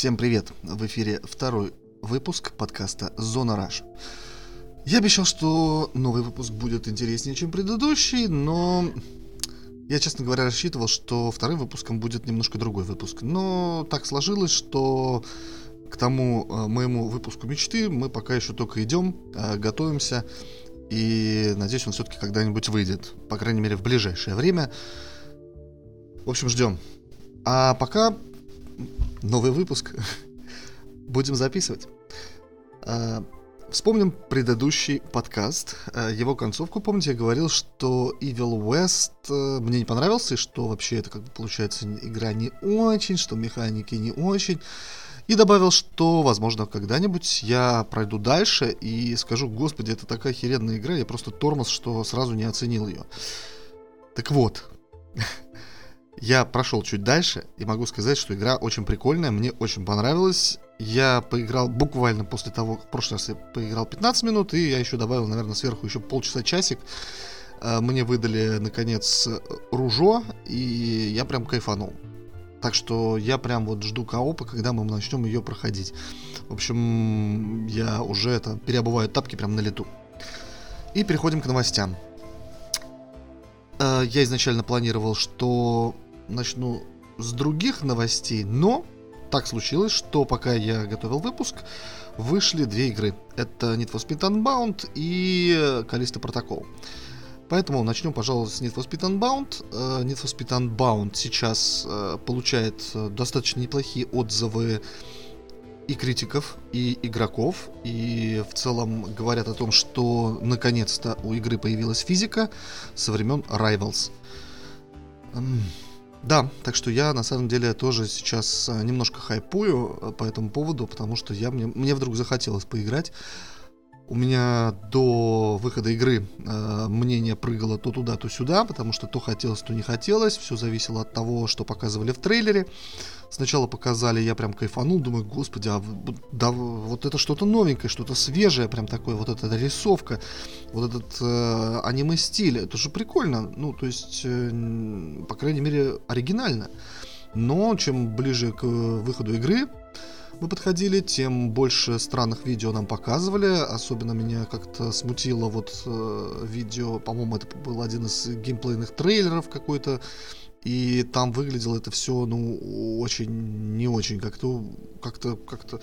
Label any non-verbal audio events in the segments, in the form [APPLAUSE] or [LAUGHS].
Всем привет! В эфире второй выпуск подкаста «Зона Раш». Я обещал, что новый выпуск будет интереснее, чем предыдущий, но я, честно говоря, рассчитывал, что вторым выпуском будет немножко другой выпуск. Но так сложилось, что к тому э, моему выпуску мечты мы пока еще только идем, э, готовимся, и надеюсь, он все-таки когда-нибудь выйдет, по крайней мере, в ближайшее время. В общем, ждем. А пока новый выпуск будем записывать. А, вспомним предыдущий подкаст, а, его концовку. Помните, я говорил, что Evil West э, мне не понравился, и что вообще это как бы получается игра не очень, что механики не очень. И добавил, что, возможно, когда-нибудь я пройду дальше и скажу, господи, это такая херенная игра, я просто тормоз, что сразу не оценил ее. Так вот, [LAUGHS] Я прошел чуть дальше и могу сказать, что игра очень прикольная, мне очень понравилась. Я поиграл буквально после того, в прошлый раз я поиграл 15 минут, и я еще добавил, наверное, сверху еще полчаса-часик. А, мне выдали, наконец, ружо, и я прям кайфанул. Так что я прям вот жду коопа, когда мы начнем ее проходить. В общем, я уже это переобуваю тапки прям на лету. И переходим к новостям. А, я изначально планировал, что начну с других новостей, но так случилось, что пока я готовил выпуск, вышли две игры. Это Need for Speed Unbound и Callisto Protocol. Поэтому начнем, пожалуй, с Need for Speed Unbound. Uh, Need for Speed Unbound сейчас uh, получает uh, достаточно неплохие отзывы и критиков, и игроков. И в целом говорят о том, что наконец-то у игры появилась физика со времен Rivals. Да, так что я на самом деле тоже сейчас э, немножко хайпую э, по этому поводу, потому что я, мне, мне вдруг захотелось поиграть. У меня до выхода игры э, мнение прыгало то туда, то сюда, потому что то хотелось, то не хотелось. Все зависело от того, что показывали в трейлере. Сначала показали, я прям кайфанул, думаю, господи, а да, вот это что-то новенькое, что-то свежее, прям такое, вот эта рисовка, вот этот э, аниме-стиль, это же прикольно, ну, то есть, э, по крайней мере, оригинально. Но чем ближе к выходу игры мы подходили, тем больше странных видео нам показывали. Особенно меня как-то смутило вот э, видео, по-моему, это был один из геймплейных трейлеров какой-то и там выглядело это все, ну, очень, не очень, как-то, как-то, как-то,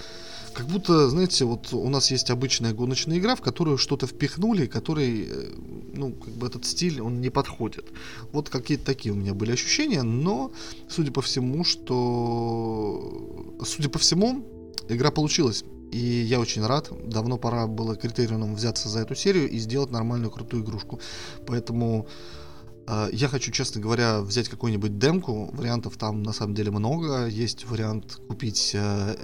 как будто, знаете, вот у нас есть обычная гоночная игра, в которую что-то впихнули, который, э, ну, как бы этот стиль, он не подходит. Вот какие-то такие у меня были ощущения, но, судя по всему, что, судя по всему, игра получилась. И я очень рад. Давно пора было критериум взяться за эту серию и сделать нормальную крутую игрушку. Поэтому а, я хочу, честно говоря, взять какую-нибудь демку. Вариантов там на самом деле много. Есть вариант купить EA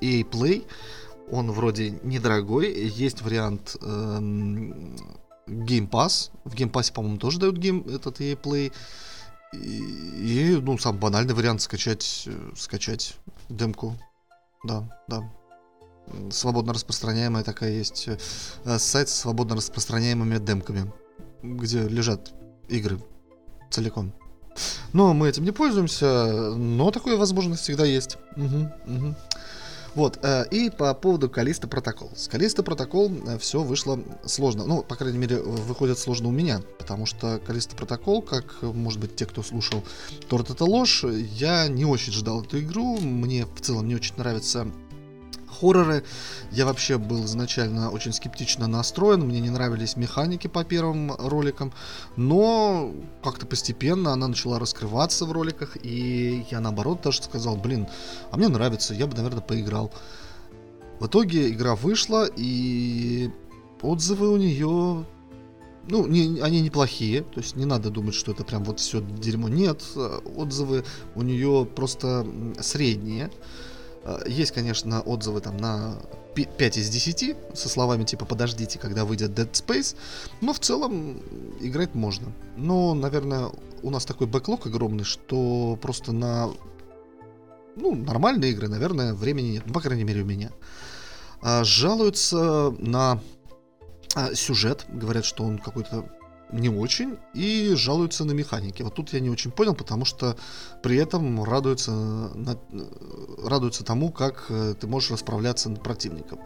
э, Play. Он вроде недорогой. Есть вариант эм, Game Pass. В Game Pass, по-моему, тоже дают гейм, этот EA Play. И, и, ну, сам банальный вариант скачать, э, скачать демку. Да, да. Свободно распространяемая такая есть э, сайт с свободно распространяемыми демками, где лежат игры целиком. Но мы этим не пользуемся, но такая возможность всегда есть. Угу, угу. Вот, э, и по поводу Калиста Протокол. С Калиста Протокол э, все вышло сложно. Ну, по крайней мере, выходит сложно у меня, потому что Калиста Протокол, как, может быть, те, кто слушал Торт это ложь, я не очень ждал эту игру. Мне в целом не очень нравится хорроры. Я вообще был изначально очень скептично настроен, мне не нравились механики по первым роликам, но как-то постепенно она начала раскрываться в роликах, и я наоборот даже сказал, блин, а мне нравится, я бы, наверное, поиграл. В итоге игра вышла, и отзывы у нее ну, не, они неплохие, то есть не надо думать, что это прям вот все дерьмо. Нет, отзывы у нее просто средние. Э, есть, конечно, отзывы там на 5 из 10 со словами типа «подождите, когда выйдет Dead Space», но в целом играть можно. Но, наверное, у нас такой бэклог огромный, что просто на ну, нормальные игры, наверное, времени нет. Ну, по крайней мере, у меня. А, жалуются на а, сюжет. Говорят, что он какой-то не очень и жалуются на механики. Вот тут я не очень понял, потому что при этом радуются на, радуются тому, как э, ты можешь расправляться над противником.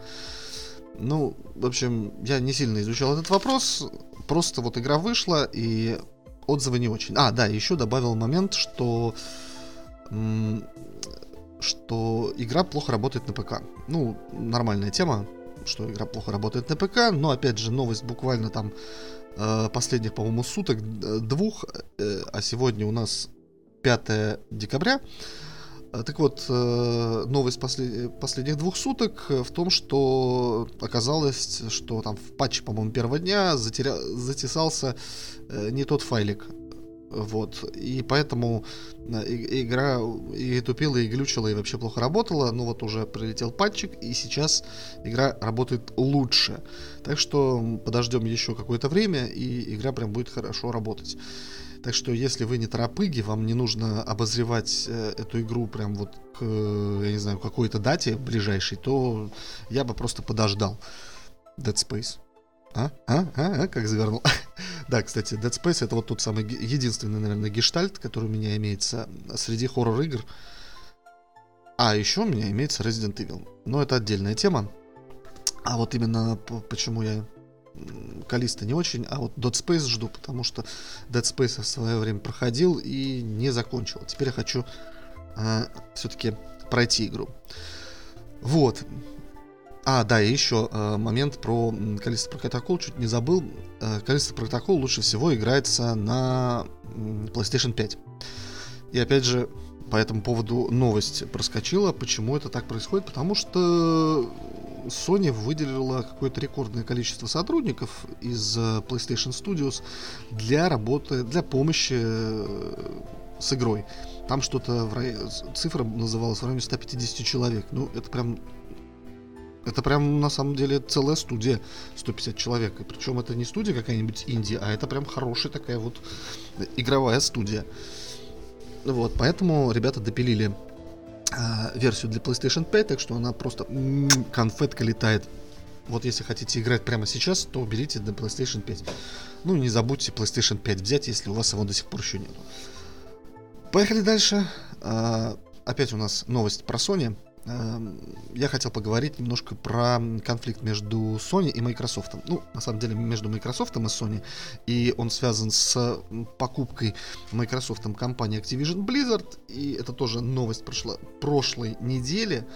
Ну, в общем, я не сильно изучал этот вопрос, просто вот игра вышла, и отзывы не очень. А, да, еще добавил момент, что что игра плохо работает на ПК. Ну, нормальная тема, что игра плохо работает на ПК, но опять же новость буквально там последних, по-моему, суток, двух, э, а сегодня у нас 5 декабря. Э, так вот, новость послед... последних двух суток в том, что оказалось, что там в патче, по-моему, первого дня затеря... затесался не тот файлик, вот. И поэтому э, игра и тупила, и глючила, и вообще плохо работала. Но вот уже прилетел патчик, и сейчас игра работает лучше. Так что подождем еще какое-то время, и игра прям будет хорошо работать. Так что, если вы не торопыги, вам не нужно обозревать э, эту игру прям вот к, я не знаю, какой-то дате ближайшей, то я бы просто подождал Dead Space. А? А? А? а? Как завернул? [LAUGHS] да, кстати, Dead Space это вот тот самый единственный, наверное, гештальт, который у меня имеется среди хоррор-игр. А еще у меня имеется Resident Evil. Но это отдельная тема. А вот именно почему я Калиста не очень, а вот Dead Space жду, потому что Dead Space в свое время проходил и не закончил. Теперь я хочу э, все-таки пройти игру. Вот. А, да, и еще э, момент про Калиста протокол, чуть не забыл. Э, Калиста протокол лучше всего играется на PlayStation 5. И опять же, по этому поводу новость проскочила. Почему это так происходит? Потому что Sony выделила какое-то рекордное количество сотрудников из э, PlayStation Studios для работы, для помощи э, с игрой. Там что-то в рай... цифра называлась в районе 150 человек. Ну, это прям это прям на самом деле целая студия 150 человек. И причем это не студия какая-нибудь Индия, а это прям хорошая такая вот игровая студия. Вот, поэтому ребята допилили э, версию для PlayStation 5, так что она просто м-м, конфетка летает. Вот если хотите играть прямо сейчас, то берите на PlayStation 5. Ну, не забудьте PlayStation 5 взять, если у вас его до сих пор еще нет. Поехали дальше. Э, опять у нас новость про Sony. Эм, я хотел поговорить немножко про конфликт между Sony и Microsoft. Ну, на самом деле, между Microsoft и Sony. И он связан с покупкой Microsoft компании Activision Blizzard. И это тоже новость прошла, прошлой недели.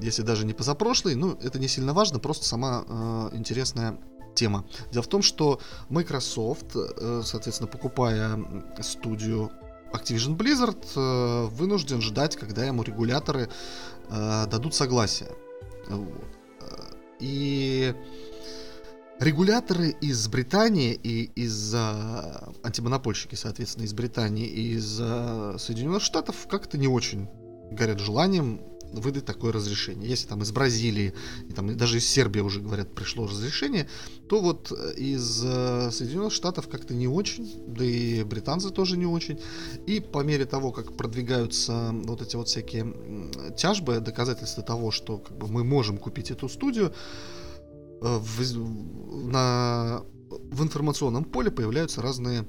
Если даже не позапрошлой. Ну, это не сильно важно, просто сама э, интересная тема. Дело в том, что Microsoft, э, соответственно, покупая студию Activision Blizzard э, вынужден ждать, когда ему регуляторы э, дадут согласие. Вот. И регуляторы из Британии и из э, антимонопольщики, соответственно, из Британии и из э, Соединенных Штатов как-то не очень горят желанием выдать такое разрешение. Если там из Бразилии, и там даже из Сербии уже говорят, пришло разрешение, то вот э, из э, Соединенных Штатов как-то не очень, да и британцы тоже не очень. И по мере того, как продвигаются вот эти вот всякие тяжбы, доказательства того, что как бы, мы можем купить эту студию, э, в, на, в информационном поле появляются разные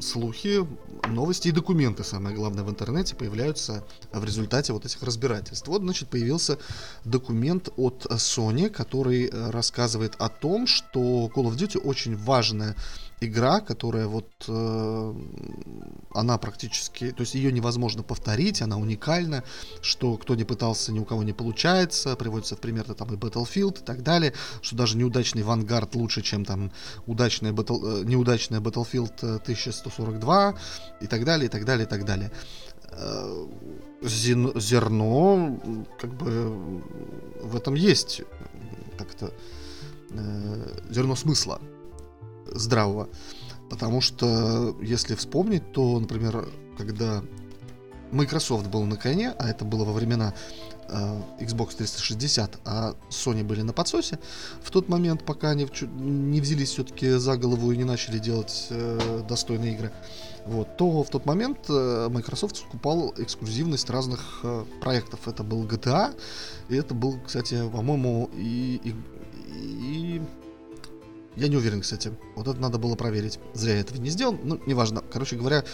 слухи, новости и документы, самое главное, в интернете появляются в результате вот этих разбирательств. Вот, значит, появился документ от Sony, который э, рассказывает о том, что Call of Duty очень важная игра, которая вот э, она практически, то есть ее невозможно повторить, она уникальна, что кто не пытался, ни у кого не получается, приводится в пример там и Battlefield и так далее, что даже неудачный Vanguard лучше, чем там удачная Battle, э, неудачная Battlefield 1142 и так далее, и так далее, и так далее. Э, зерно, как бы в этом есть как-то э, зерно смысла здравого. Потому что, если вспомнить, то, например, когда Microsoft был на коне, а это было во времена Xbox 360, а Sony были на подсосе, в тот момент, пока они не взялись все-таки за голову и не начали делать э, достойные игры, вот, то в тот момент э, Microsoft скупал эксклюзивность разных э, проектов. Это был GTA, и это был, кстати, по-моему, и, и, и я не уверен, кстати. Вот это надо было проверить. Зря я этого не сделал. Ну, неважно. Короче говоря,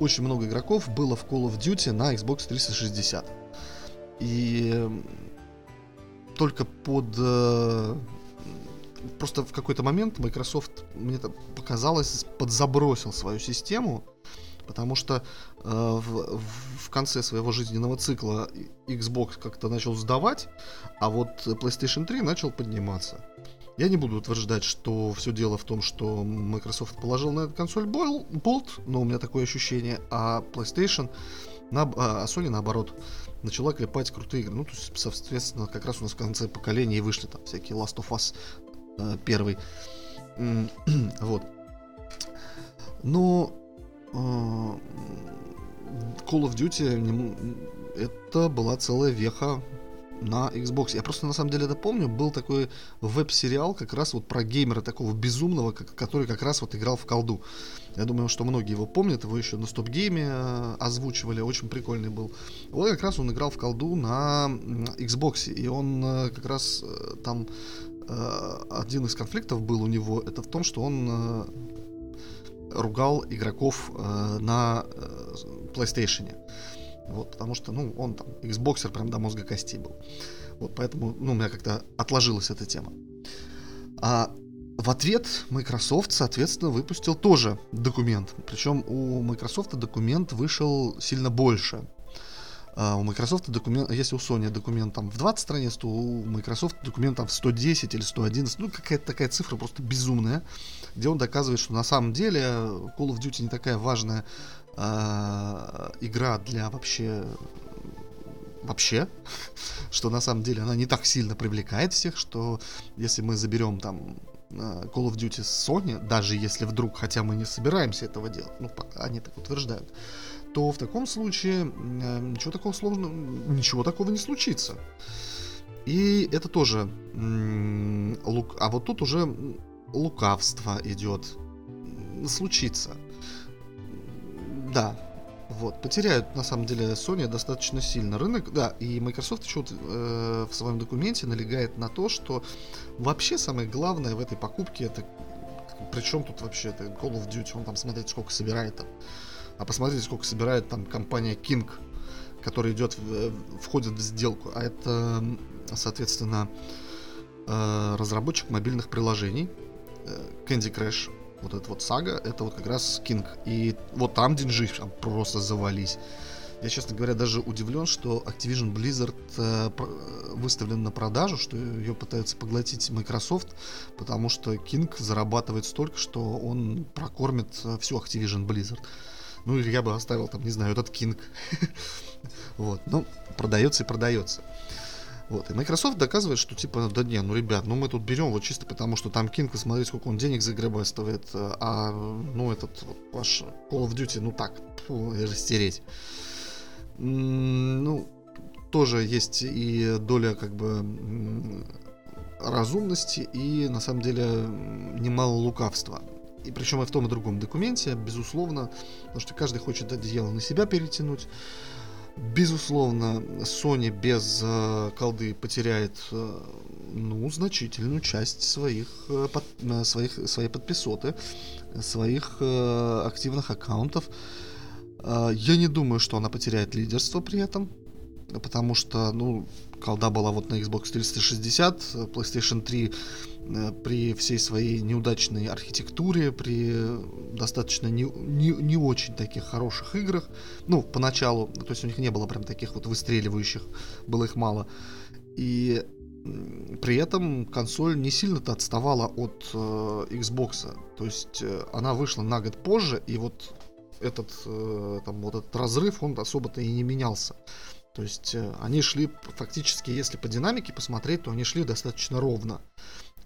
очень много игроков было в Call of Duty на Xbox 360. И только под... Э, просто в какой-то момент Microsoft, мне это показалось, подзабросил свою систему, потому что э, в, в конце своего жизненного цикла Xbox как-то начал сдавать, а вот PlayStation 3 начал подниматься. Я не буду утверждать, что все дело в том, что Microsoft положил на эту консоль болт, но у меня такое ощущение, а PlayStation, на, а Sony наоборот, начала клепать крутые игры. Ну, то есть, соответственно, как раз у нас в конце поколения вышли там всякие Last of Us э, первый. [CLEARS THROAT] вот. Но э, Call of Duty это была целая веха на Xbox. Я просто на самом деле это помню. Был такой веб-сериал как раз вот про геймера такого безумного, который как раз вот играл в колду. Я думаю, что многие его помнят. Его еще на стоп-гейме э, озвучивали. Очень прикольный был. Вот как раз он играл в колду на Xbox. И он э, как раз э, там один из конфликтов был у него. Это в том, что он ругал игроков на PlayStation. Вот, потому что, ну, он там, Xboxer прям до мозга костей был. Вот, поэтому, ну, у меня как-то отложилась эта тема. А в ответ Microsoft, соответственно, выпустил тоже документ. Причем у Microsoft документ вышел сильно больше. Uh, у Microsoft документ, если у Sony документ там в 20 страниц, то у Microsoft документ там в 110 или 111, ну какая-то такая цифра просто безумная, где он доказывает, что на самом деле Call of Duty не такая важная э, игра для вообще вообще, [LAUGHS] что на самом деле она не так сильно привлекает всех, что если мы заберем там а, Call of Duty с Sony, даже если вдруг, хотя мы не собираемся этого делать, ну, они так утверждают, то в таком случае э, ничего такого сложного, ничего такого не случится. И это тоже лук, а вот тут уже лукавство идет, случится. Да, вот, потеряют, на самом деле, Sony достаточно сильно рынок. Да, и Microsoft еще э, в своем документе налегает на то, что вообще самое главное в этой покупке это причем тут вообще это Call of Duty, он там смотрите, сколько собирает там. А посмотрите, сколько собирает там компания King, которая идет, входит в сделку. А это, соответственно, э, разработчик мобильных приложений э, Candy Crush, вот эта вот сага, это вот как раз Кинг. И вот там деньжи просто завались. Я, честно говоря, даже удивлен, что Activision Blizzard э, выставлен на продажу, что ее пытаются поглотить Microsoft, потому что King зарабатывает столько, что он прокормит э, всю Activision Blizzard. Ну, или я бы оставил там, не знаю, этот King. [LAUGHS] Вот, ну, продается и продается. Вот. И Microsoft доказывает, что типа, да не, ну ребят, ну мы тут берем вот чисто потому, что там King, смотрите, сколько он денег загребастывает, а ну этот ваш Call of Duty, ну так, фу, растереть. Ну, тоже есть и доля как бы разумности и на самом деле немало лукавства. И причем и в том и другом документе, безусловно, потому что каждый хочет одеяло на себя перетянуть. Безусловно, Sony без э, колды потеряет э, ну, значительную часть своих, э, под, э, своих, своей подписоты, своих э, активных аккаунтов. Э, я не думаю, что она потеряет лидерство при этом, потому что, ну, колда была вот на Xbox 360, PlayStation 3 Э, при всей своей неудачной архитектуре, при достаточно не, не, не очень таких хороших играх, ну, поначалу, то есть у них не было прям таких вот выстреливающих, было их мало. И при этом консоль не сильно-то отставала от э, Xbox. То есть э, она вышла на год позже, и вот этот, э, там, вот этот разрыв, он особо-то и не менялся. То есть э, они шли фактически, если по динамике посмотреть, то они шли достаточно ровно.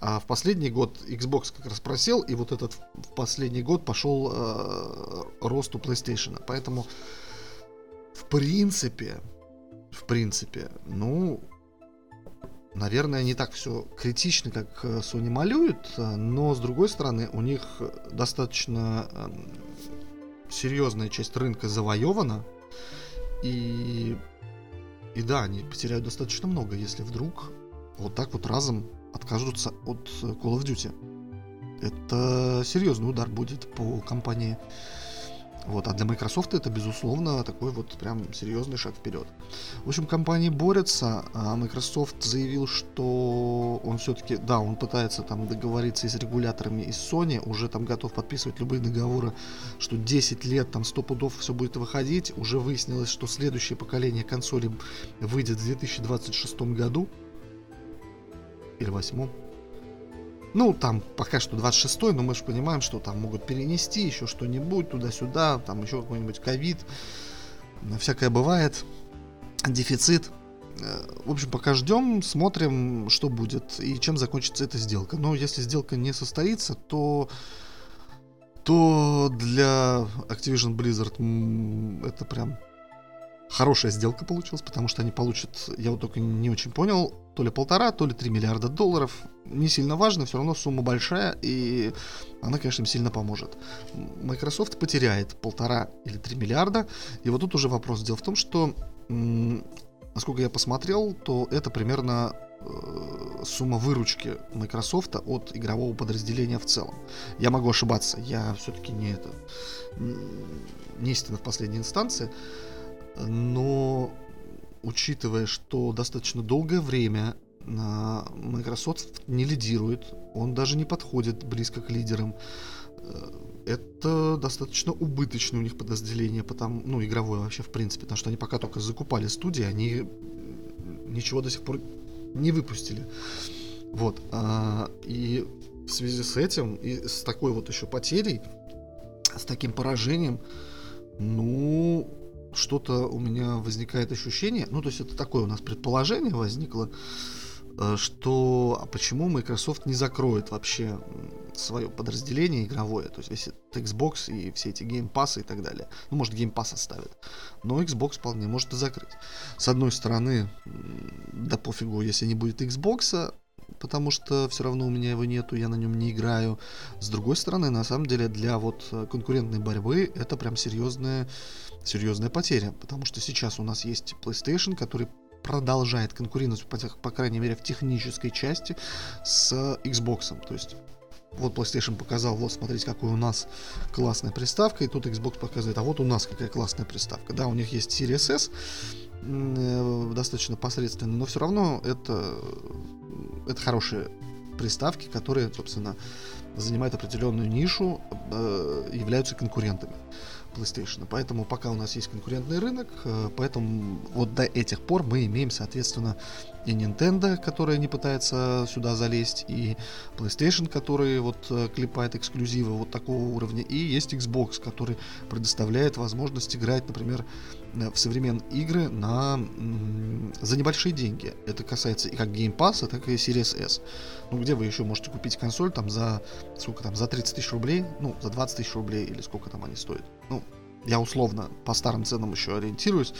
А в последний год Xbox как раз просел, и вот этот в последний год пошел э, рост у PlayStation. Поэтому, в принципе, в принципе, ну, наверное, не так все критично, как э, Sony малюют, но с другой стороны, у них достаточно э, серьезная часть рынка завоевана, и, и да, они потеряют достаточно много, если вдруг вот так вот разом откажутся от Call of Duty. Это серьезный удар будет по компании Вот, а для Microsoft это, безусловно, такой вот прям серьезный шаг вперед. В общем, компании борются, а Microsoft заявил, что он все-таки, да, он пытается там договориться и с регуляторами из Sony, уже там готов подписывать любые договоры, что 10 лет там 100 пудов все будет выходить. Уже выяснилось, что следующее поколение консолей выйдет в 2026 году. Или 8 ну, там пока что 26-й, но мы же понимаем, что там могут перенести еще что-нибудь туда-сюда, там еще какой-нибудь ковид. Всякое бывает. Дефицит. Э, в общем, пока ждем, смотрим, что будет и чем закончится эта сделка. Но если сделка не состоится, то то для Activision Blizzard это прям хорошая сделка получилась, потому что они получат, я вот только не очень понял, то ли полтора, то ли три миллиарда долларов. Не сильно важно, все равно сумма большая, и она, конечно, им сильно поможет. Microsoft потеряет полтора или три миллиарда, и вот тут уже вопрос. Дело в том, что, насколько я посмотрел, то это примерно э, сумма выручки Microsoft от игрового подразделения в целом. Я могу ошибаться, я все-таки не это не истина в последней инстанции но учитывая, что достаточно долгое время Microsoft не лидирует, он даже не подходит близко к лидерам. Э, это достаточно убыточное у них подразделение, потому, ну, игровое вообще в принципе, потому что они пока только закупали студии, они ничего до сих пор не выпустили. Вот. А, и в связи с этим, и с такой вот еще потерей, с таким поражением, ну, что-то у меня возникает ощущение, ну, то есть это такое у нас предположение возникло, э, что а почему Microsoft не закроет вообще свое подразделение игровое, то есть весь этот Xbox и все эти Game Pass и так далее. Ну, может, Game Pass оставит. Но Xbox вполне может и закрыть. С одной стороны, да пофигу, если не будет Xbox, потому что все равно у меня его нету, я на нем не играю. С другой стороны, на самом деле, для вот конкурентной борьбы это прям серьезная, серьезная потеря, потому что сейчас у нас есть PlayStation, который продолжает конкурировать, по, по крайней мере, в технической части с Xbox. То есть вот PlayStation показал, вот смотрите, какой у нас классная приставка, и тут Xbox показывает, а вот у нас какая классная приставка. Да, у них есть Series S, э, достаточно посредственно, но все равно это это хорошие приставки, которые, собственно, занимают определенную нишу, э, являются конкурентами. PlayStation. Поэтому пока у нас есть конкурентный рынок, э, поэтому вот до этих пор мы имеем, соответственно, и Nintendo, которая не пытается сюда залезть, и PlayStation, который вот э, клепает эксклюзивы вот такого уровня, и есть Xbox, который предоставляет возможность играть, например, э, в современные игры на, за небольшие деньги. Это касается и как Game Pass, так и Series S. Ну, где вы еще можете купить консоль там за, сколько там, за 30 тысяч рублей, ну, за 20 тысяч рублей, или сколько там они стоят. Ну, я условно по старым ценам еще ориентируюсь.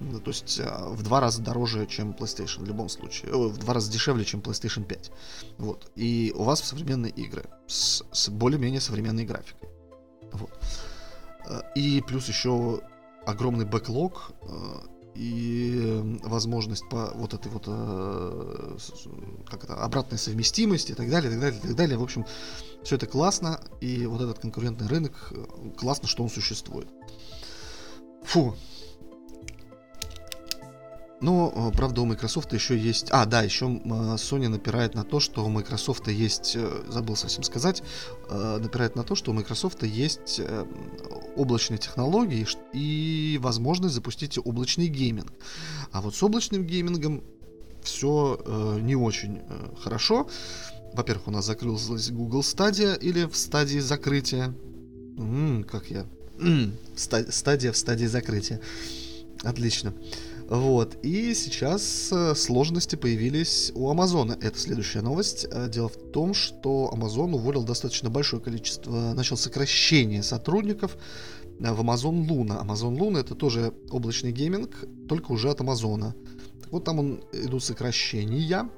Ну, то есть а, в два раза дороже, чем PlayStation в любом случае. О, в два раза дешевле, чем PlayStation 5. Вот. И у вас современные игры с, с более-менее современной графикой. Вот. А, и плюс еще огромный бэклог а, и возможность по вот этой вот как это, обратной совместимости и так далее, и так далее, и так далее. В общем, все это классно, и вот этот конкурентный рынок, классно, что он существует. Фу, но, э, правда, у Microsoft еще есть... А, да, еще Sony напирает на то, что у Microsoft есть... Э, забыл совсем сказать. Э, напирает на то, что у Microsoft есть облачные технологии и возможность запустить облачный гейминг. А вот с облачным геймингом все не очень хорошо. Во-первых, у нас закрылась Google Stadia или в стадии закрытия. М-м, как я... [CLEARS THROAT] М-м, Stadia в стадии закрытия. Отлично. Вот. И сейчас э, сложности появились у Амазона. Это следующая новость. Э, дело в том, что Amazon уволил достаточно большое количество, начал сокращение сотрудников э, в Amazon Luna. Amazon Luna это тоже облачный гейминг, только уже от Амазона. вот там он, идут сокращения.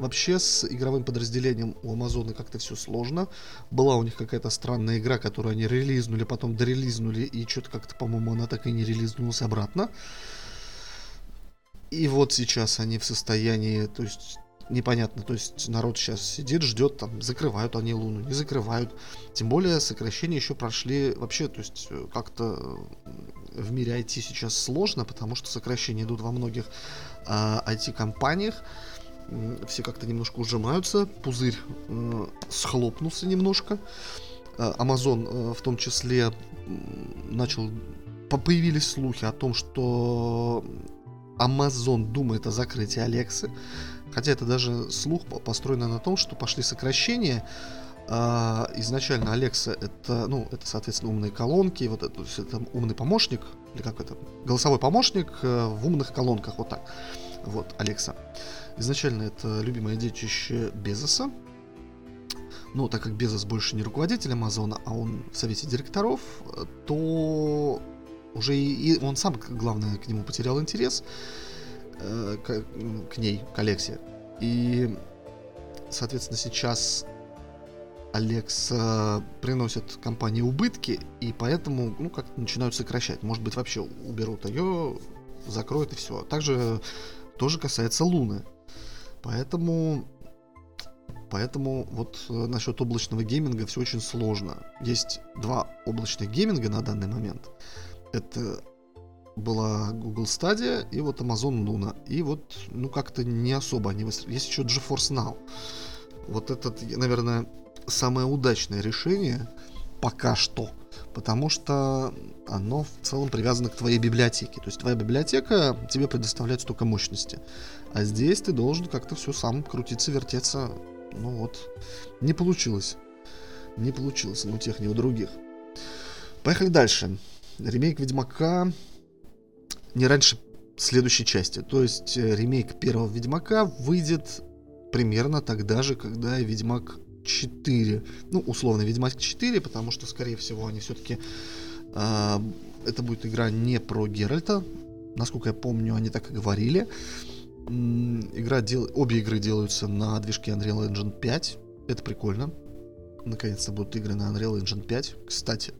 Вообще с игровым подразделением у Амазона как-то все сложно. Была у них какая-то странная игра, которую они релизнули, потом дорелизнули, и что-то как-то, по-моему, она так и не релизнулась обратно. И вот сейчас они в состоянии, то есть непонятно. То есть народ сейчас сидит, ждет, там, закрывают они Луну, не закрывают. Тем более сокращения еще прошли вообще, то есть э, как-то в мире IT сейчас сложно, потому что сокращения идут во многих э, IT-компаниях. Все как-то немножко ужимаются, пузырь э, схлопнулся немножко. Э, Amazon э, в том числе начал появились слухи о том, что Amazon думает о закрытии Алексы. Хотя это даже слух построен на том, что пошли сокращения. А, изначально Алекса это, ну, это, соответственно, умные колонки, вот это, это умный помощник, или как это, голосовой помощник э, в умных колонках, вот так. Вот, Алекса. Изначально это любимое детище Безоса. Но так как Безос больше не руководитель Амазона, а он в совете директоров, то уже и, и он сам, главное, к нему потерял интерес. Э, к, к ней, к Алексе. И, соответственно, сейчас Алекс э, приносит компании убытки, и поэтому, ну, как начинают сокращать. Может быть, вообще уберут ее, закроют и все. Также тоже касается Луны. Поэтому, поэтому вот э, насчет облачного гейминга все очень сложно. Есть два облачных гейминга на данный момент. Это была Google Stadia и вот Amazon Luna. И вот, ну, как-то не особо они выстроили. Есть еще GeForce Now. Вот это, наверное, самое удачное решение пока что. Потому что оно в целом привязано к твоей библиотеке. То есть твоя библиотека тебе предоставляет столько мощности. А здесь ты должен как-то все сам крутиться, вертеться. Ну вот, не получилось. Не получилось ни у тех, ни у других. Поехали дальше. Ремейк Ведьмака не раньше следующей части. То есть э, ремейк первого Ведьмака выйдет примерно тогда же, когда и Ведьмак 4. Ну, условно, Ведьмак 4, потому что, скорее всего, они все-таки... Э, а, это будет игра не про Геральта. Насколько я помню, они так и говорили. Игра дел... Обе игры делаются на движке Unreal Engine 5. Это прикольно. Наконец-то будут игры на Unreal Engine 5. Кстати,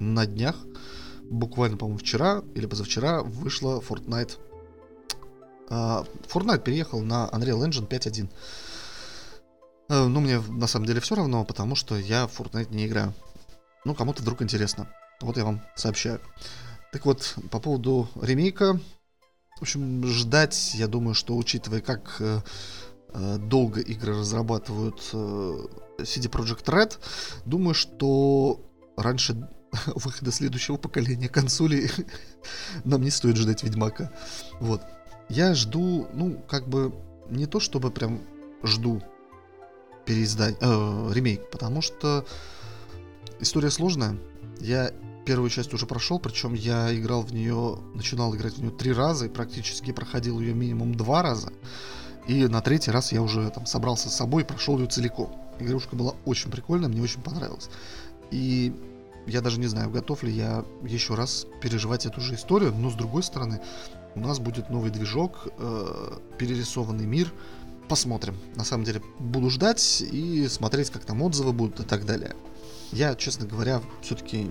на днях буквально, по-моему, вчера или позавчера вышла Fortnite. Uh, Fortnite переехал на Unreal Engine 5.1. Uh, ну, мне на самом деле все равно, потому что я в Fortnite не играю. Ну, кому-то вдруг интересно. Вот я вам сообщаю. Так вот, по поводу ремейка. В общем, ждать, я думаю, что учитывая, как э, э долго игры разрабатывают э, CD Projekt Red, думаю, что раньше [LAUGHS] выхода следующего поколения консолей нам не стоит ждать Ведьмака. Вот. Я жду, ну, как бы, не то чтобы прям жду переиздать, э, ремейк, потому что история сложная. Я первую часть уже прошел, причем я играл в нее, начинал играть в нее три раза и практически проходил ее минимум два раза. И на третий раз я уже там собрался с собой и прошел ее целиком. Игрушка была очень прикольная, мне очень понравилась. И я даже не знаю, готов ли я еще раз переживать эту же историю, но с другой стороны, у нас будет новый движок, э, перерисованный мир. Посмотрим. На самом деле, буду ждать и смотреть, как там отзывы будут и так далее. Я, честно говоря, все-таки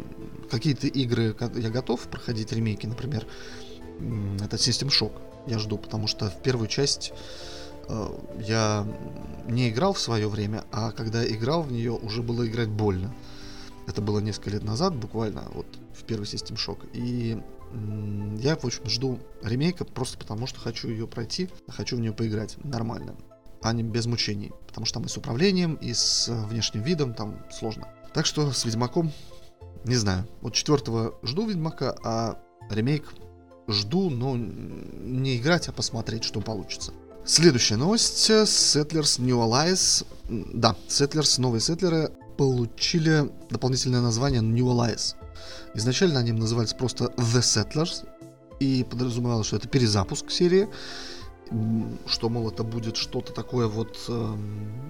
какие-то игры я готов проходить ремейки, например, это System Shock я жду, потому что в первую часть э, я не играл в свое время, а когда играл в нее, уже было играть больно. Это было несколько лет назад, буквально, вот в первый System Shock. И я, в общем, жду ремейка просто потому, что хочу ее пройти, хочу в нее поиграть нормально, а не без мучений. Потому что там и с управлением, и с внешним видом там сложно. Так что с Ведьмаком, не знаю. Вот четвертого жду Ведьмака, а ремейк жду, но не играть, а посмотреть, что получится. Следующая новость. Settlers New Allies. Да, Settlers, новые сеттлеры получили дополнительное название New Allies. Изначально они назывались просто The Settlers, и подразумевалось, что это перезапуск серии, что, мол, это будет что-то такое вот э,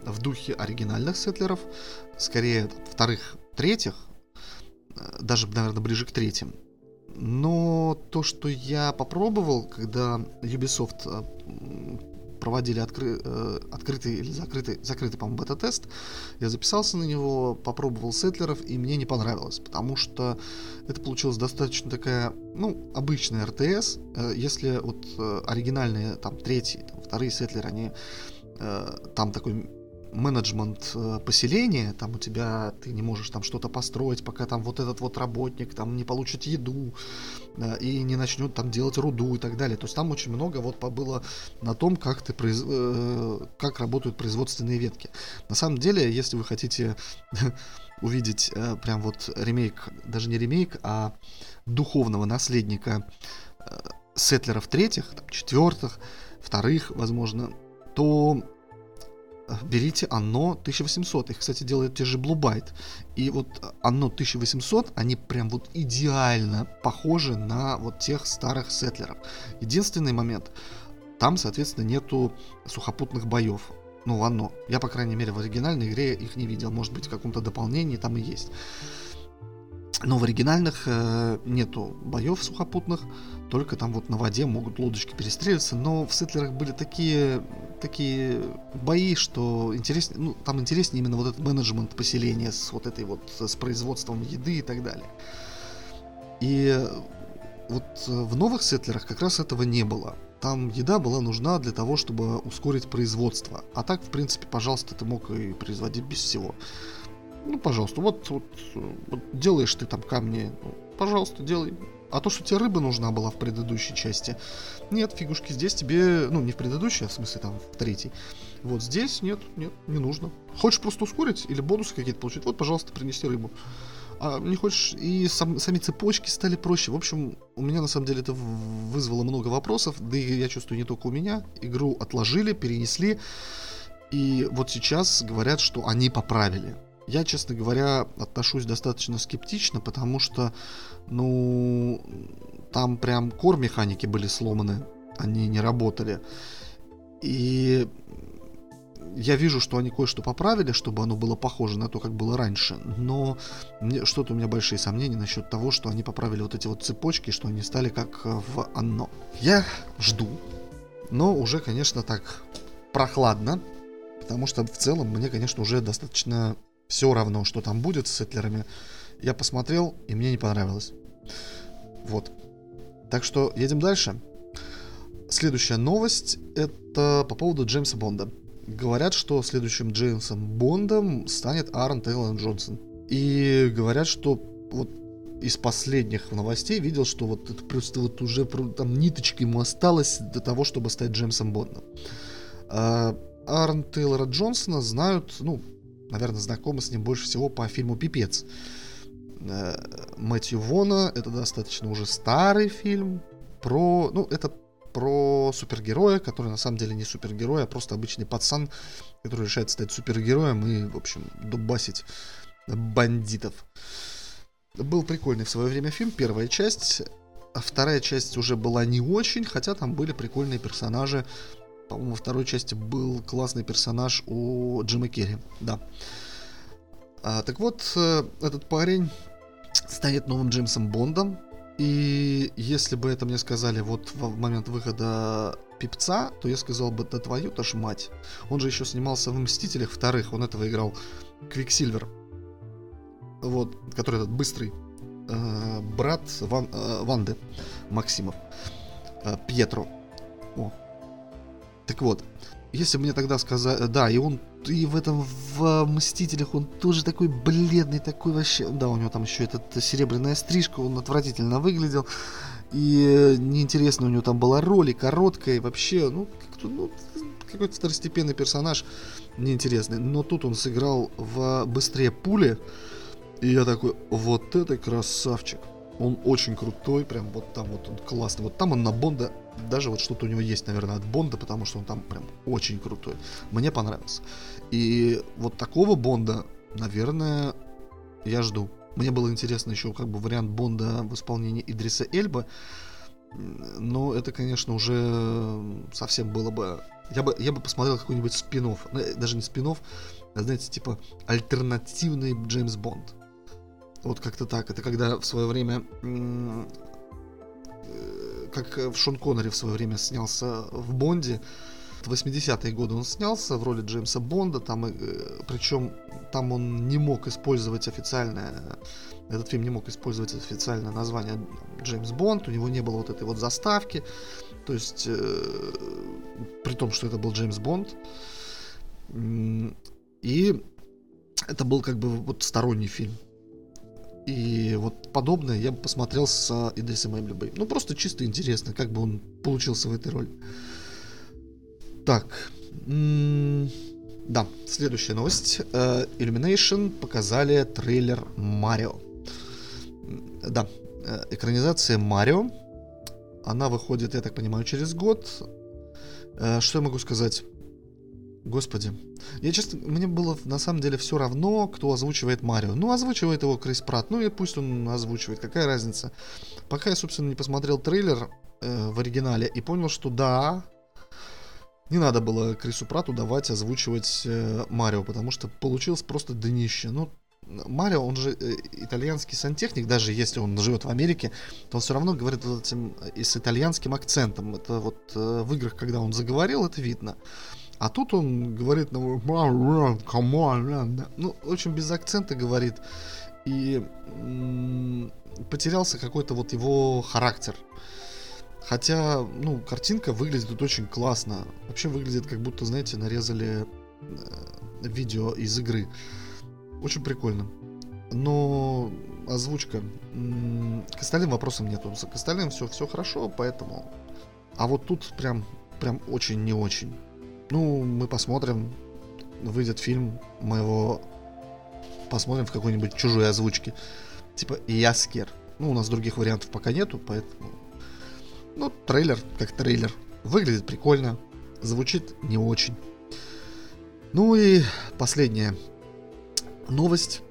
в духе оригинальных сеттлеров, скорее вторых, третьих, э, даже, наверное, ближе к третьим. Но то, что я попробовал, когда Ubisoft э, проводили откры, э, открытый или закрытый, закрытый, по-моему, бета-тест. Я записался на него, попробовал сетлеров, и мне не понравилось, потому что это получилась достаточно такая, ну, обычная РТС. Э, если вот э, оригинальные, там, третьи, там, вторые сетлеры, они э, там такой менеджмент э, поселения, там у тебя ты не можешь там что-то построить, пока там вот этот вот работник там не получит еду и не начнет там делать руду и так далее. То есть там очень много вот было на том, как ты произ... э, как работают производственные ветки. На самом деле, если вы хотите [LAUGHS] увидеть э, прям вот ремейк, даже не ремейк, а духовного наследника э, сетлеров третьих, там, четвертых, вторых, возможно, то берите Анно 1800. Их, кстати, делают те же Blue Byte. И вот Анно 1800, они прям вот идеально похожи на вот тех старых сетлеров. Единственный момент, там, соответственно, нету сухопутных боев. Ну, Анно. Я, по крайней мере, в оригинальной игре их не видел. Может быть, в каком-то дополнении там и есть. Но в оригинальных э, нету боев сухопутных, только там вот на воде могут лодочки перестреливаться, но в Сетлерах были такие, такие бои, что интереснее, ну, там интереснее именно вот этот менеджмент поселения с вот этой вот, с производством еды и так далее. И вот в новых Сетлерах как раз этого не было. Там еда была нужна для того, чтобы ускорить производство. А так, в принципе, пожалуйста, ты мог и производить без всего. Ну, пожалуйста, вот, вот, вот делаешь ты там камни, ну, пожалуйста, делай. А то, что тебе рыба нужна была в предыдущей части, нет, фигушки, здесь тебе, ну, не в предыдущей, а в смысле там в третьей. Вот здесь нет, нет, не нужно. Хочешь просто ускорить или бонусы какие-то получить, вот, пожалуйста, принеси рыбу. А не хочешь, и сам, сами цепочки стали проще. В общем, у меня на самом деле это вызвало много вопросов, да и я чувствую не только у меня. Игру отложили, перенесли, и вот сейчас говорят, что они поправили. Я, честно говоря, отношусь достаточно скептично, потому что, ну, там прям кор-механики были сломаны, они не работали. И я вижу, что они кое-что поправили, чтобы оно было похоже на то, как было раньше, но что-то у меня большие сомнения насчет того, что они поправили вот эти вот цепочки, что они стали как в Анно. Я жду, но уже, конечно, так прохладно, потому что в целом мне, конечно, уже достаточно все равно, что там будет с сетлерами. Я посмотрел, и мне не понравилось. Вот. Так что едем дальше. Следующая новость это по поводу Джеймса Бонда. Говорят, что следующим Джеймсом Бондом станет Аарон Тейлор Джонсон. И говорят, что вот из последних новостей видел, что вот это просто вот уже там ниточка ему осталось до того, чтобы стать Джеймсом Бондом. А Аарон Тейлора Джонсона знают, ну, наверное, знакомы с ним больше всего по фильму «Пипец». Э, Мэтью Вона, это достаточно уже старый фильм про, ну, это про супергероя, который на самом деле не супергерой, а просто обычный пацан, который решает стать супергероем и, в общем, дубасить бандитов. Был прикольный в свое время фильм, первая часть. А вторая часть уже была не очень, хотя там были прикольные персонажи, по-моему, второй части был классный персонаж у Джима Керри, да. А, так вот, э, этот парень станет новым Джеймсом Бондом, и если бы это мне сказали вот в момент выхода Пипца, то я сказал бы, да твою-то ж мать. Он же еще снимался в Мстителях вторых, он этого играл Квиксильвер. Вот, который этот быстрый э, брат Ван, э, Ванды Максимов. Пьетро. О, так вот, если бы мне тогда сказали... Да, и он и в этом, в Мстителях он тоже такой бледный, такой вообще... Да, у него там еще эта серебряная стрижка, он отвратительно выглядел. И неинтересно у него там была роль, и короткая, и вообще, ну, как-то, ну, какой-то второстепенный персонаж неинтересный. Но тут он сыграл в «Быстрее пули», и я такой, вот это красавчик. Он очень крутой, прям вот там вот он классный. Вот там он на Бонда, даже вот что-то у него есть, наверное, от Бонда, потому что он там прям очень крутой. Мне понравился. И вот такого Бонда, наверное, я жду. Мне было интересно еще как бы вариант Бонда в исполнении Идриса Эльба. Но это, конечно, уже совсем было бы... Я бы, я бы посмотрел какой-нибудь спин ну, даже не спин а, знаете, типа альтернативный Джеймс Бонд. Вот как-то так. Это когда в свое время э, как в Шон Коннери в свое время снялся в Бонде. В 80-е годы он снялся в роли Джеймса Бонда, там, э, причем там он не мог использовать официальное, этот фильм не мог использовать официальное название Джеймс Бонд, у него не было вот этой вот заставки, то есть, э, при том, что это был Джеймс Бонд, И это был как бы вот сторонний фильм. И вот подобное я бы посмотрел с Идрисом Эблибой. Ну, просто чисто интересно, как бы он получился в этой роли. Так. Да, следующая новость. Э, Illumination показали трейлер Марио. Да, э, экранизация Марио. Она выходит, я так понимаю, через год. Э, что я могу сказать? Господи. Я честно, мне было на самом деле все равно, кто озвучивает Марио. Ну, озвучивает его Крис Пратт, ну и пусть он озвучивает, какая разница. Пока я, собственно, не посмотрел трейлер э, в оригинале и понял, что да, не надо было Крису Прату давать озвучивать э, Марио, потому что получилось просто днище. Ну, Марио, он же э, итальянский сантехник, даже если он живет в Америке, то он все равно говорит вот этим э, и с итальянским акцентом. Это вот э, в играх, когда он заговорил, это видно. А тут он говорит, ну, ну очень без акцента говорит. И потерялся какой-то вот его характер. Хотя, ну, картинка выглядит тут очень классно. Вообще выглядит, как будто, знаете, нарезали э, видео из игры. Очень прикольно. Но озвучка. К остальным вопросам нету. К остальным все, все хорошо, поэтому... А вот тут прям, прям очень не очень. Ну, мы посмотрим. Выйдет фильм, мы его посмотрим в какой-нибудь чужой озвучке. Типа Яскер. Ну, у нас других вариантов пока нету, поэтому... Ну, трейлер как трейлер. Выглядит прикольно. Звучит не очень. Ну и последняя новость.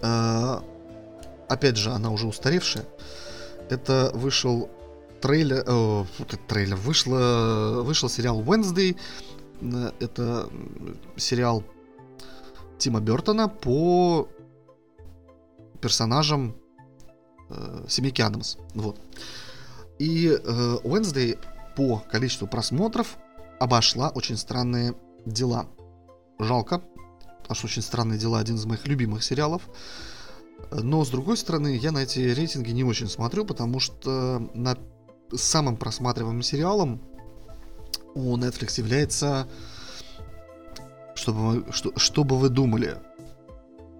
А, опять же, она уже устаревшая. Это вышел трейлер... О, трейлер. Вышло, вышел сериал Wednesday это сериал Тима Бертона по персонажам э, Семейки Адамс. Вот. И э, Wednesday по количеству просмотров обошла очень странные дела. Жалко, потому что очень странные дела один из моих любимых сериалов. Но с другой стороны, я на эти рейтинги не очень смотрю, потому что на самым просматриваемым сериалом у Netflix является, чтобы, что, что бы вы думали,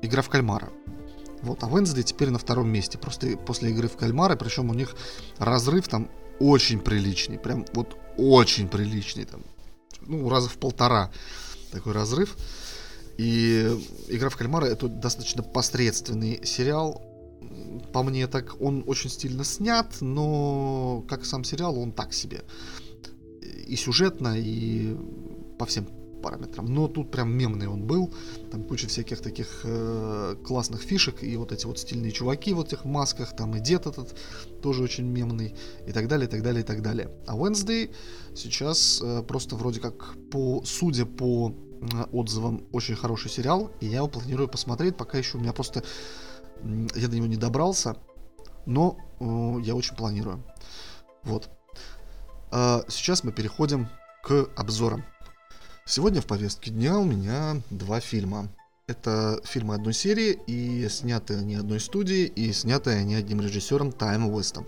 игра в кальмара. Вот, а Wednesday теперь на втором месте, просто после игры в кальмара, причем у них разрыв там очень приличный, прям вот очень приличный, там, ну, раза в полтора такой разрыв. И игра в кальмара это достаточно посредственный сериал, по мне так он очень стильно снят, но как сам сериал он так себе и сюжетно, и по всем параметрам. Но тут прям мемный он был. Там куча всяких таких э, классных фишек. И вот эти вот стильные чуваки в этих масках. Там и дед этот тоже очень мемный. И так далее, и так далее, и так далее. А Wednesday сейчас э, просто вроде как по, судя по э, отзывам, очень хороший сериал. И я его планирую посмотреть. Пока еще у меня просто... Я до него не добрался. Но э, я очень планирую. Вот. А сейчас мы переходим к обзорам. Сегодня в повестке дня у меня два фильма. Это фильмы одной серии, и снятые они одной студии, и снятые они одним режиссером Тайм Уэстом.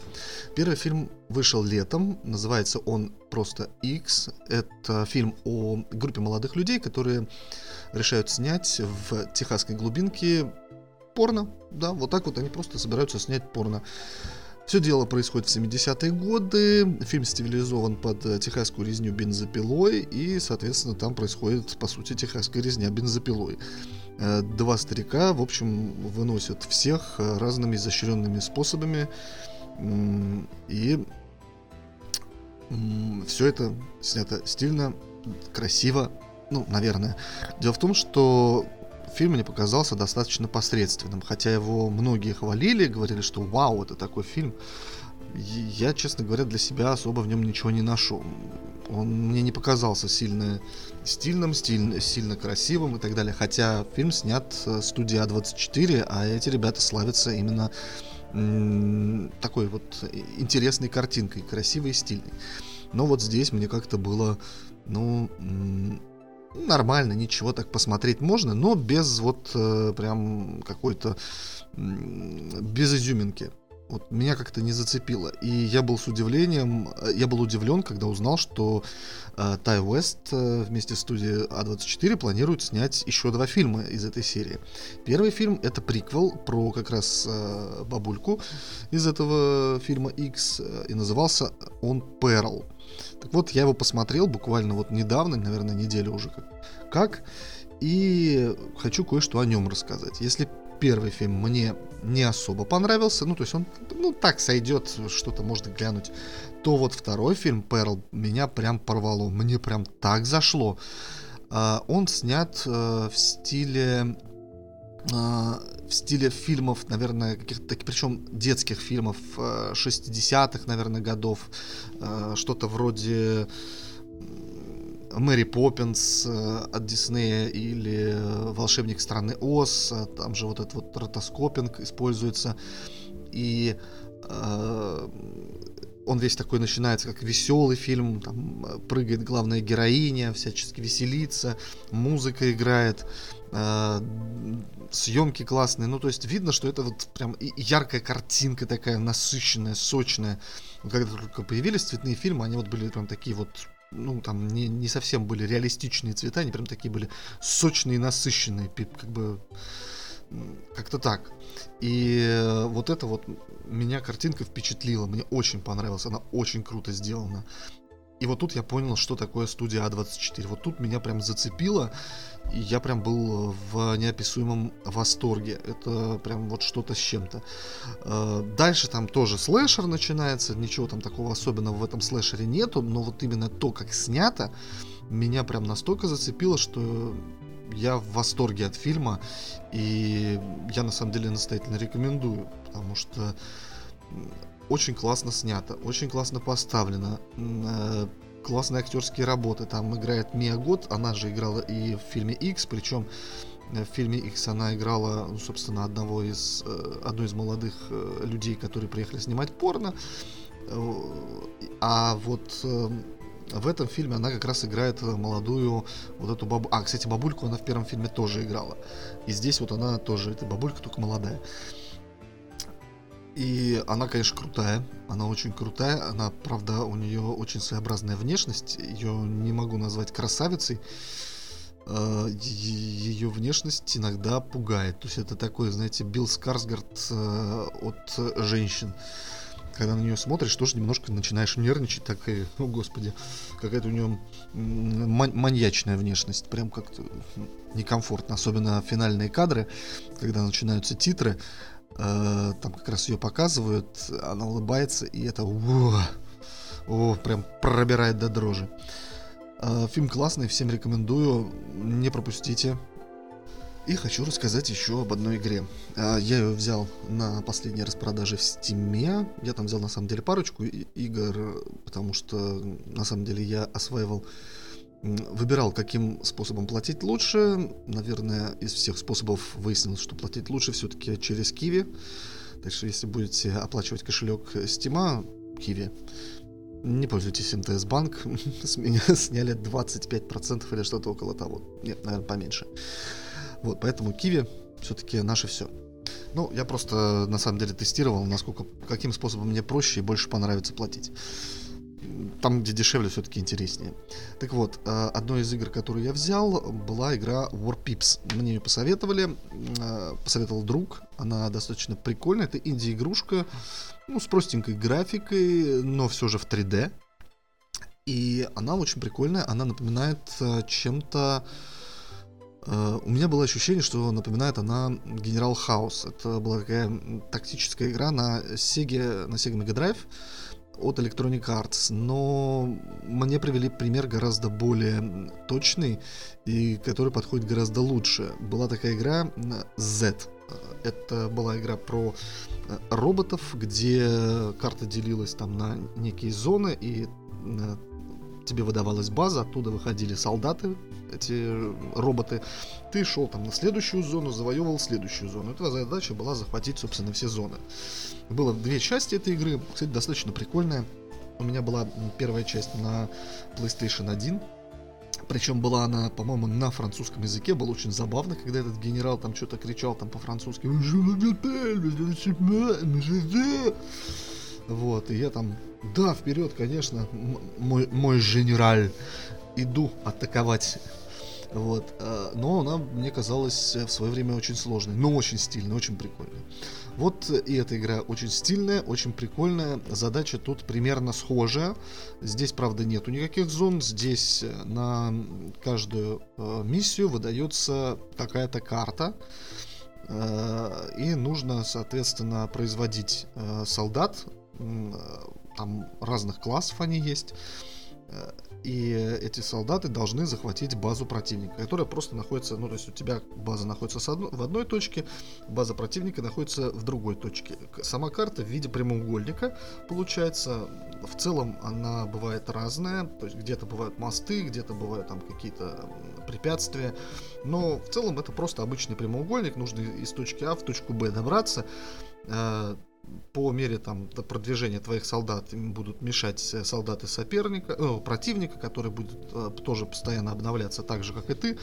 Первый фильм вышел летом, называется он просто X. Это фильм о группе молодых людей, которые решают снять в техасской глубинке порно. Да, вот так вот они просто собираются снять порно. Все дело происходит в 70-е годы. Фильм стилизован под э, техасскую резню бензопилой, и, соответственно, там происходит, по сути, техасская резня бензопилой. Э, два старика, в общем, выносят всех э, разными изощренными способами, и все это снято стильно, красиво, ну, наверное. Дело в том, что фильм мне показался достаточно посредственным, хотя его многие хвалили, говорили, что вау, это такой фильм. Я, честно говоря, для себя особо в нем ничего не нашел. Он мне не показался сильно стильным, стильно, сильно красивым и так далее. Хотя фильм снят студия А24, а эти ребята славятся именно такой вот интересной картинкой, красивой и стильной. Но вот здесь мне как-то было, ну, нормально, ничего так посмотреть можно, но без вот э, прям какой-то без изюминки. Вот меня как-то не зацепило. И я был с удивлением, э, я был удивлен, когда узнал, что э, Тай Уэст э, вместе с студией А24 планирует снять еще два фильма из этой серии. Первый фильм это приквел про как раз э, бабульку из этого фильма X, э, и назывался он Перл. Так вот, я его посмотрел буквально вот недавно, наверное, неделю уже как. как и хочу кое-что о нем рассказать. Если первый фильм мне не особо понравился, ну, то есть он, ну, так сойдет, что-то можно глянуть, то вот второй фильм, Перл, меня прям порвало, мне прям так зашло. Uh, он снят uh, в стиле в стиле фильмов, наверное, каких-то, причем детских фильмов 60-х, наверное, годов, что-то вроде Мэри Поппинс э, от Диснея или э, Волшебник страны Оз, э, там же вот этот вот ротоскопинг используется. И э, он весь такой начинается как веселый фильм, там прыгает главная героиня, всячески веселится, музыка играет, э, съемки классные, ну то есть видно, что это вот прям яркая картинка такая насыщенная, сочная. Когда только появились цветные фильмы, они вот были прям такие вот ну, там не, не совсем были реалистичные цвета, они прям такие были сочные, насыщенные, как бы как-то так. И э, вот это вот меня картинка впечатлила, мне очень понравилась, она очень круто сделана. И вот тут я понял, что такое студия А24. Вот тут меня прям зацепило, и я прям был в неописуемом восторге. Это прям вот что-то с чем-то. Э, дальше там тоже слэшер начинается, ничего там такого особенного в этом слэшере нету, но вот именно то, как снято, меня прям настолько зацепило, что я в восторге от фильма, и я на самом деле настоятельно рекомендую, потому что очень классно снято, очень классно поставлено, э, классные актерские работы. Там играет Мия Год, она же играла и в фильме X, причем э, в фильме X она играла, ну, собственно, одного из, э, одной из молодых людей, которые приехали снимать порно. А вот в этом фильме она как раз играет молодую вот эту бабу. А, кстати, бабульку она в первом фильме тоже играла. И здесь вот она тоже, эта бабулька, только молодая. И она, конечно, крутая. Она очень крутая. Она, правда, у нее очень своеобразная внешность. Ее не могу назвать красавицей. Ее внешность иногда пугает. То есть это такой, знаете, Билл Скарсгард э, от женщин. Когда на нее смотришь, тоже немножко начинаешь нервничать, так и, [LAUGHS] о господи, какая-то у нее маньячная внешность, прям как-то некомфортно, особенно финальные кадры, когда начинаются титры, Э, там как раз ее показывают, она улыбается, и это о, о, прям пробирает до дрожи. Э, фильм классный, всем рекомендую, не пропустите. И хочу рассказать еще об одной игре. Э, я ее взял на последней распродаже в Стиме. Я там взял на самом деле парочку игр, потому что на самом деле я осваивал выбирал, каким способом платить лучше. Наверное, из всех способов выяснилось, что платить лучше все-таки через Киви. Так что, если будете оплачивать кошелек Стима, Киви, не пользуйтесь МТС Банк. [LAUGHS] С меня сняли 25% или что-то около того. Нет, наверное, поменьше. Вот, поэтому Киви все-таки наше все. Ну, я просто на самом деле тестировал, насколько, каким способом мне проще и больше понравится платить там, где дешевле, все-таки интереснее. Так вот, э, одной из игр, которую я взял, была игра War Pips. Мне ее посоветовали, э, посоветовал друг. Она достаточно прикольная. Это инди-игрушка, ну, с простенькой графикой, но все же в 3D. И она очень прикольная. Она напоминает э, чем-то... У меня было ощущение, что напоминает она Генерал Хаус. Это была такая тактическая игра на Sega, на Sega Mega Drive от Electronic Arts, но мне привели пример гораздо более точный и который подходит гораздо лучше. Была такая игра Z. Это была игра про э, роботов, где карта делилась там на некие зоны, и э, тебе выдавалась база, оттуда выходили солдаты, эти роботы. Ты шел там на следующую зону, завоевывал следующую зону. И твоя задача была захватить, собственно, все зоны. Было две части этой игры, кстати, достаточно прикольная. У меня была первая часть на PlayStation 1, Причем была она, по-моему, на французском языке. Было очень забавно, когда этот генерал там что-то кричал там по-французски. Вот, и я там, да, вперед, конечно, мой, мой генераль, иду атаковать вот. Э, но она мне казалась в свое время очень сложной, но очень стильной, очень прикольной. Вот и эта игра очень стильная, очень прикольная. Задача тут примерно схожая. Здесь, правда, нету никаких зон. Здесь э, на каждую э, миссию выдается какая-то карта. И нужно, соответственно, производить солдат. Там разных классов они есть и эти солдаты должны захватить базу противника, которая просто находится, ну то есть у тебя база находится в одной точке, база противника находится в другой точке. Сама карта в виде прямоугольника получается. В целом она бывает разная, то есть где-то бывают мосты, где-то бывают там какие-то препятствия, но в целом это просто обычный прямоугольник, нужно из точки А в точку Б добраться э, по мере там продвижения твоих солдат им будут мешать э, солдаты соперника, э, противника, который будет э, тоже постоянно обновляться так же, как и ты.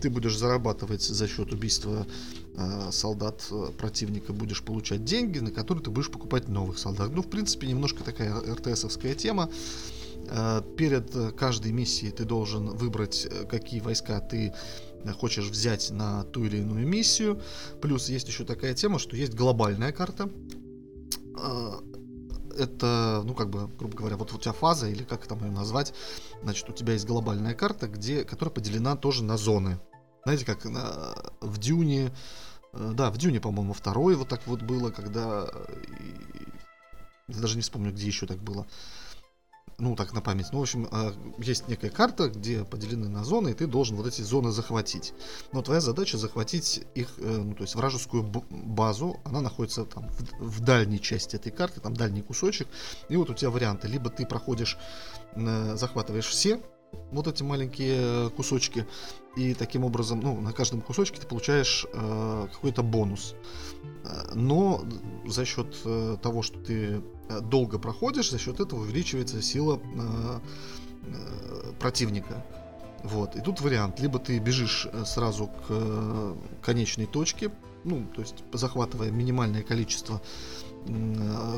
Ты будешь зарабатывать за счет убийства э, солдат э, противника, будешь получать деньги, на которые ты будешь покупать новых солдат. Ну, в принципе, немножко такая РТСовская тема. Э, перед каждой миссией ты должен выбрать, какие войска ты хочешь взять на ту или иную миссию. Плюс есть еще такая тема, что есть глобальная карта, это, ну, как бы, грубо говоря, вот у тебя фаза, или как там ее назвать, значит, у тебя есть глобальная карта, где, которая поделена тоже на зоны. Знаете, как на, в Дюне, э, да, в Дюне, по-моему, второй вот так вот было, когда, я даже не вспомню, где еще так было ну, так на память. Ну, в общем, а, есть некая карта, где поделены на зоны, и ты должен вот эти зоны захватить. Но твоя задача захватить их, э, ну, то есть вражескую базу, она находится там в, в дальней части этой карты, там дальний кусочек. И вот у тебя варианты. Либо ты проходишь, э, захватываешь все вот эти маленькие кусочки, и таким образом, ну, на каждом кусочке ты получаешь э, какой-то бонус. Э, но за счет э, того, что ты э, долго проходишь, за счет этого увеличивается сила э, э, противника. Вот. И тут вариант. Либо ты бежишь сразу к э, конечной точке, ну, то есть захватывая минимальное количество Э,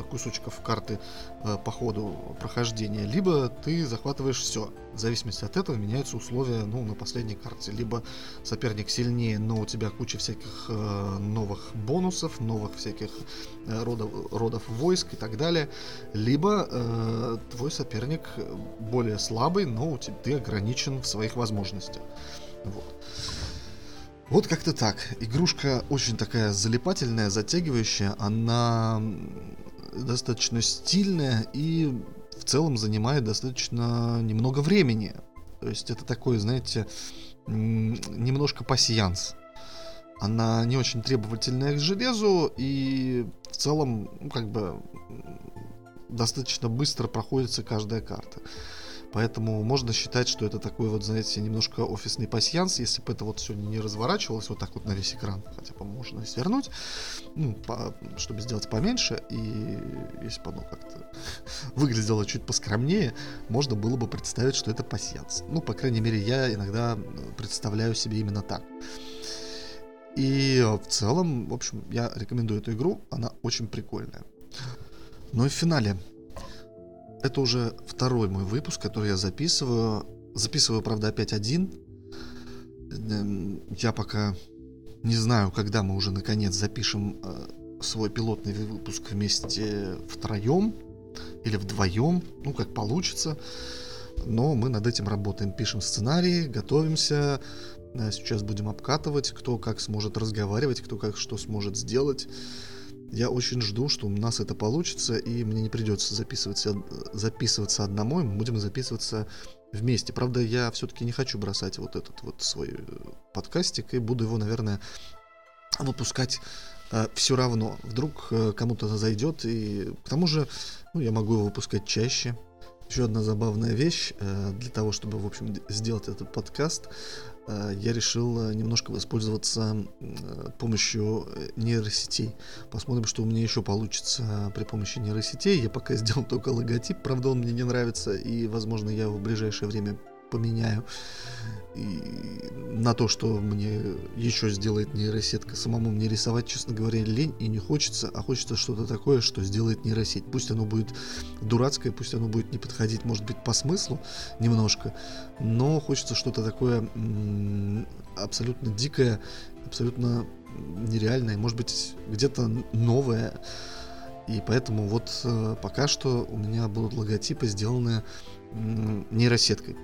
кусочков карты э, по ходу прохождения, либо ты захватываешь все. В зависимости от этого меняются условия ну, на последней карте. Либо соперник сильнее, но у тебя куча всяких э, новых бонусов, новых всяких родов, родов войск и так далее. Либо э, твой соперник более слабый, но у тебя, ты ограничен в своих возможностях. Вот. Вот как-то так. Игрушка очень такая залипательная, затягивающая. Она достаточно стильная и в целом занимает достаточно немного времени. То есть это такой, знаете, немножко пассианс. Она не очень требовательная к железу и в целом, ну, как бы, достаточно быстро проходится каждая карта. Поэтому можно считать, что это такой вот, знаете, немножко офисный пасьянс, если бы это вот все не разворачивалось вот так вот на весь экран, хотя бы можно свернуть, ну, по, чтобы сделать поменьше, и если бы оно как-то [LAUGHS] выглядело чуть поскромнее, можно было бы представить, что это пасьянс. Ну, по крайней мере, я иногда представляю себе именно так. И в целом, в общем, я рекомендую эту игру, она очень прикольная. Ну и в финале это уже второй мой выпуск, который я записываю. Записываю, правда, опять один. Эм, я пока не знаю, когда мы уже наконец запишем э, свой пилотный выпуск вместе втроем или вдвоем, ну как получится. Но мы над этим работаем, пишем сценарии, готовимся. Э, сейчас будем обкатывать, кто как сможет разговаривать, кто как что сможет сделать. Я очень жду, что у нас это получится, и мне не придется записываться, записываться одному, мы будем записываться вместе. Правда, я все-таки не хочу бросать вот этот вот свой э, подкастик, и буду его, наверное, выпускать э, все равно. Вдруг э, кому-то зайдет, и к тому же ну, я могу его выпускать чаще. Еще одна забавная вещь э, для того, чтобы, в общем, сделать этот подкаст. Э, я решил э, немножко воспользоваться помощью нейросетей. Посмотрим, что у меня еще получится при помощи нейросетей. Я пока [LAUGHS] сделал только логотип, правда он мне не нравится, и, возможно, я его в ближайшее время поменяю. И на то, что мне еще сделает нейросетка. Самому мне рисовать, честно говоря, лень и не хочется, а хочется что-то такое, что сделает нейросеть. Пусть оно будет дурацкое, пусть оно будет не подходить, может быть, по смыслу немножко, но хочется что-то такое абсолютно дикое, абсолютно нереальное, может быть, где-то новое. И поэтому вот э, пока что у меня будут логотипы, сделанные нейросеткой.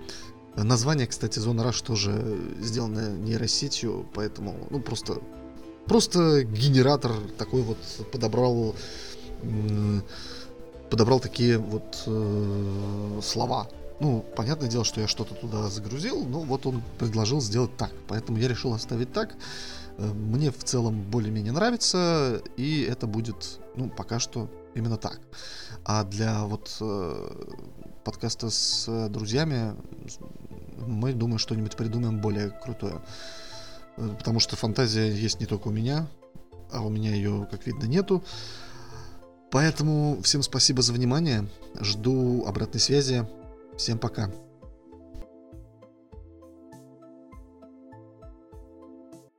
Название, кстати, Зона Rush тоже сделано нейросетью, поэтому, ну, просто, просто генератор такой вот подобрал, подобрал такие вот э, слова. Ну, понятное дело, что я что-то туда загрузил, но вот он предложил сделать так, поэтому я решил оставить так. Э, мне в целом более-менее нравится, и это будет, ну, пока что именно так. А для вот э, подкаста с друзьями мы, думаю, что-нибудь придумаем более крутое. Э, потому что фантазия есть не только у меня, а у меня ее, как видно, нету. Поэтому всем спасибо за внимание. Жду обратной связи. Всем пока.